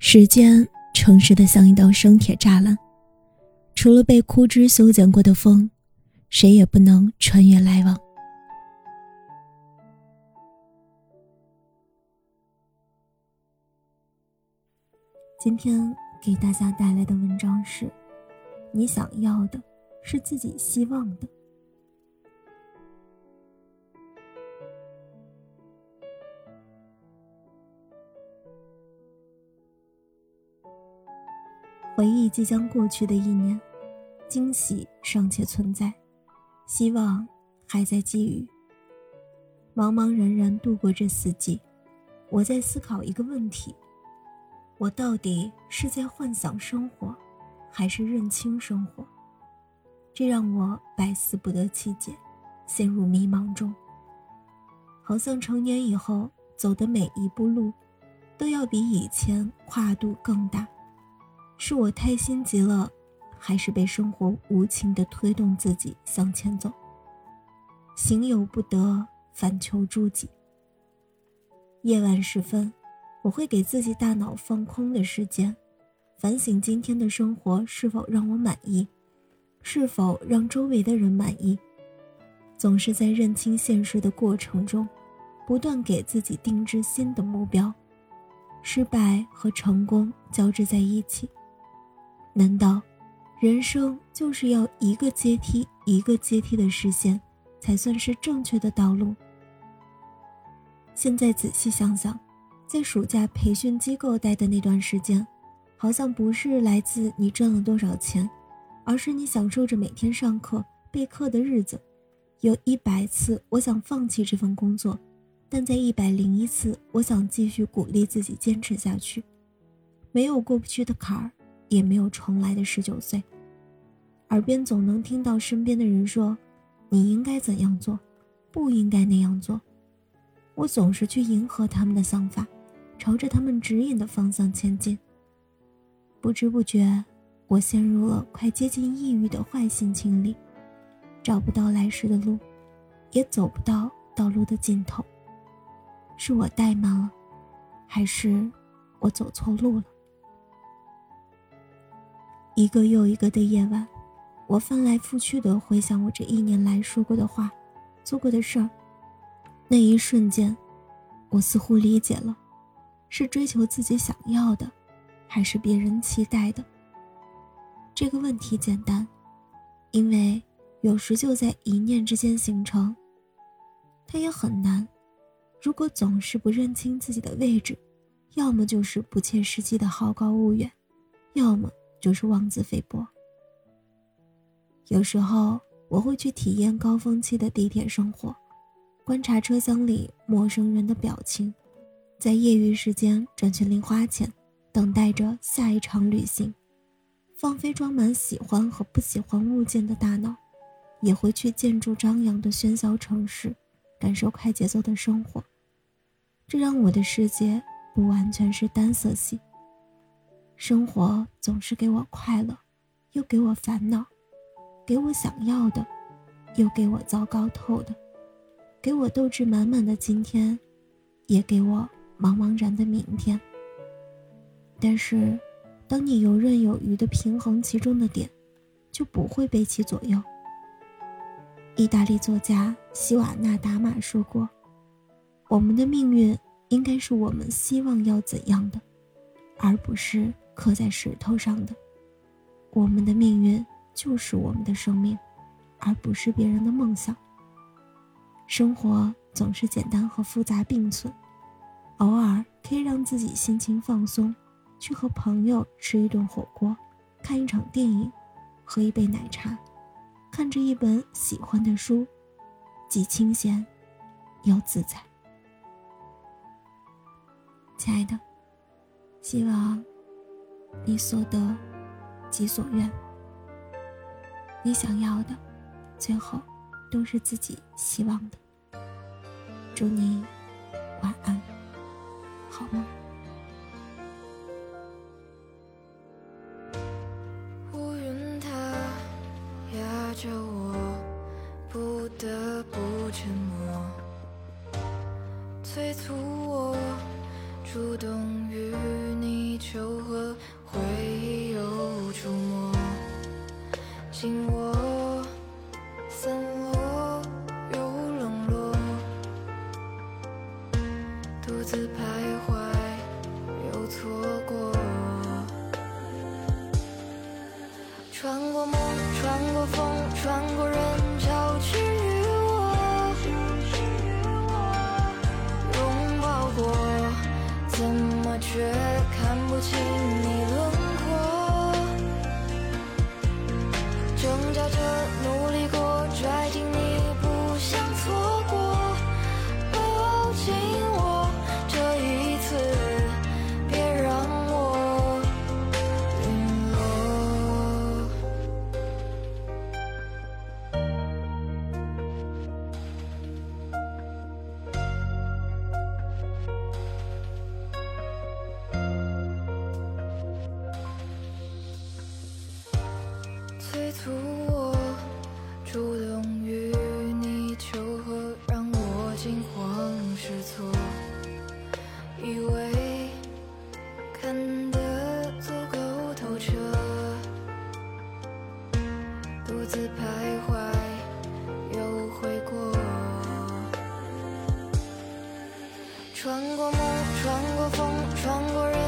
时间诚实的像一道生铁栅栏，除了被枯枝修剪过的风，谁也不能穿越来往。今天给大家带来的文章是：你想要的，是自己希望的。回忆即将过去的一年，惊喜尚且存在，希望还在寄予。茫茫然然度过这四季，我在思考一个问题：我到底是在幻想生活，还是认清生活？这让我百思不得其解，陷入迷茫中。好像成年以后走的每一步路，都要比以前跨度更大。是我太心急了，还是被生活无情的推动自己向前走？行有不得，反求诸己。夜晚时分，我会给自己大脑放空的时间，反省今天的生活是否让我满意，是否让周围的人满意。总是在认清现实的过程中，不断给自己定制新的目标，失败和成功交织在一起。难道，人生就是要一个阶梯一个阶梯的实现，才算是正确的道路？现在仔细想想，在暑假培训机构待的那段时间，好像不是来自你赚了多少钱，而是你享受着每天上课备课的日子。有一百次我想放弃这份工作，但在一百零一次，我想继续鼓励自己坚持下去。没有过不去的坎儿。也没有重来的十九岁。耳边总能听到身边的人说：“你应该怎样做，不应该那样做。”我总是去迎合他们的想法，朝着他们指引的方向前进。不知不觉，我陷入了快接近抑郁的坏心情里，找不到来时的路，也走不到道路的尽头。是我怠慢了，还是我走错路了？一个又一个的夜晚，我翻来覆去的回想我这一年来说过的话、做过的事儿。那一瞬间，我似乎理解了：是追求自己想要的，还是别人期待的？这个问题简单，因为有时就在一念之间形成。它也很难，如果总是不认清自己的位置，要么就是不切实际的好高骛远，要么……就是妄自菲薄。有时候我会去体验高峰期的地铁生活，观察车厢里陌生人的表情，在业余时间赚取零花钱，等待着下一场旅行。放飞装满喜欢和不喜欢物件的大脑，也会去建筑张扬的喧嚣城市，感受快节奏的生活。这让我的世界不完全是单色系。生活总是给我快乐，又给我烦恼，给我想要的，又给我糟糕透的，给我斗志满满的今天，也给我茫茫然的明天。但是，当你游刃有余的平衡其中的点，就不会被其左右。意大利作家希瓦纳达玛说过：“我们的命运应该是我们希望要怎样的，而不是。”刻在石头上的，我们的命运就是我们的生命，而不是别人的梦想。生活总是简单和复杂并存，偶尔可以让自己心情放松，去和朋友吃一顿火锅，看一场电影，喝一杯奶茶，看着一本喜欢的书，既清闲又自在。亲爱的，希望。你所得，即所愿。你想要的，最后都是自己希望的。祝你晚安，好梦。乌云它压着我，不得不沉默，催促穿过梦，穿过风，穿过人潮，去与我拥抱过，怎么却看不清你轮廓？挣扎着，努力过，拽紧你，催促我主动与你求和，让我惊慌失措，以为看得足够透彻，独自徘徊又悔过，穿过梦，穿过风，穿过人